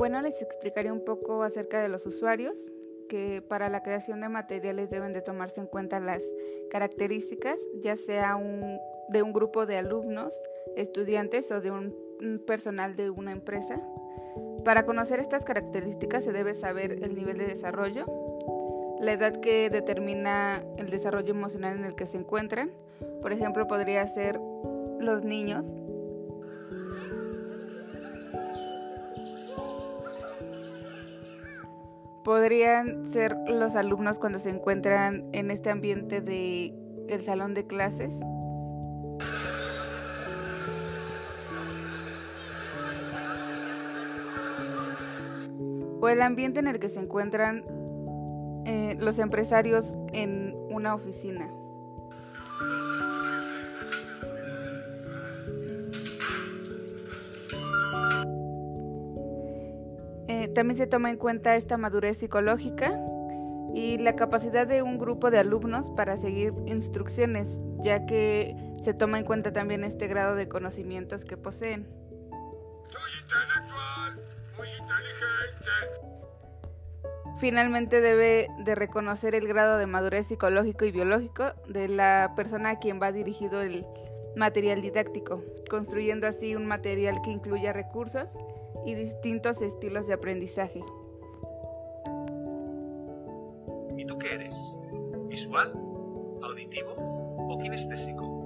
Bueno, les explicaré un poco acerca de los usuarios, que para la creación de materiales deben de tomarse en cuenta las características, ya sea de un grupo de alumnos, estudiantes o de un, personal de una empresa. Para conocer estas características se debe saber el nivel de desarrollo, la edad que determina el desarrollo emocional en el que se encuentran. Por ejemplo, podría ser los niños podrían ser los alumnos cuando se encuentran en este ambiente de el salón de clases. O el ambiente en el que se encuentran eh, los empresarios en una oficina. También se toma en cuenta esta madurez psicológica y la capacidad de un grupo de alumnos para seguir instrucciones, ya que se toma en cuenta también este grado de conocimientos que poseen. Soy intelectual, muy inteligente. Finalmente debe de reconocer el grado de madurez psicológico y biológico de la persona a quien va dirigido el material didáctico, construyendo así un material que incluya recursos y distintos estilos de aprendizaje. ¿Y tú qué eres? ¿Visual? ¿Auditivo o kinestésico?